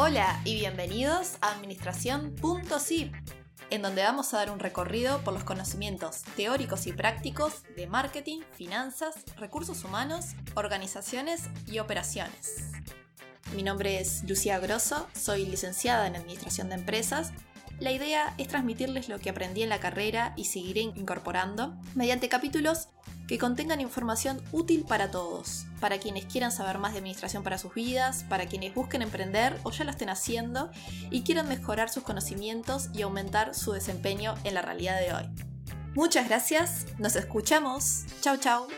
Hola y bienvenidos a Administración.zip, en donde vamos a dar un recorrido por los conocimientos teóricos y prácticos de marketing, finanzas, recursos humanos, organizaciones y operaciones. Mi nombre es Lucía Grosso, soy licenciada en Administración de Empresas la idea es transmitirles lo que aprendí en la carrera y seguiré incorporando mediante capítulos que contengan información útil para todos, para quienes quieran saber más de administración para sus vidas, para quienes busquen emprender o ya lo estén haciendo y quieran mejorar sus conocimientos y aumentar su desempeño en la realidad de hoy. Muchas gracias, nos escuchamos, chao chao.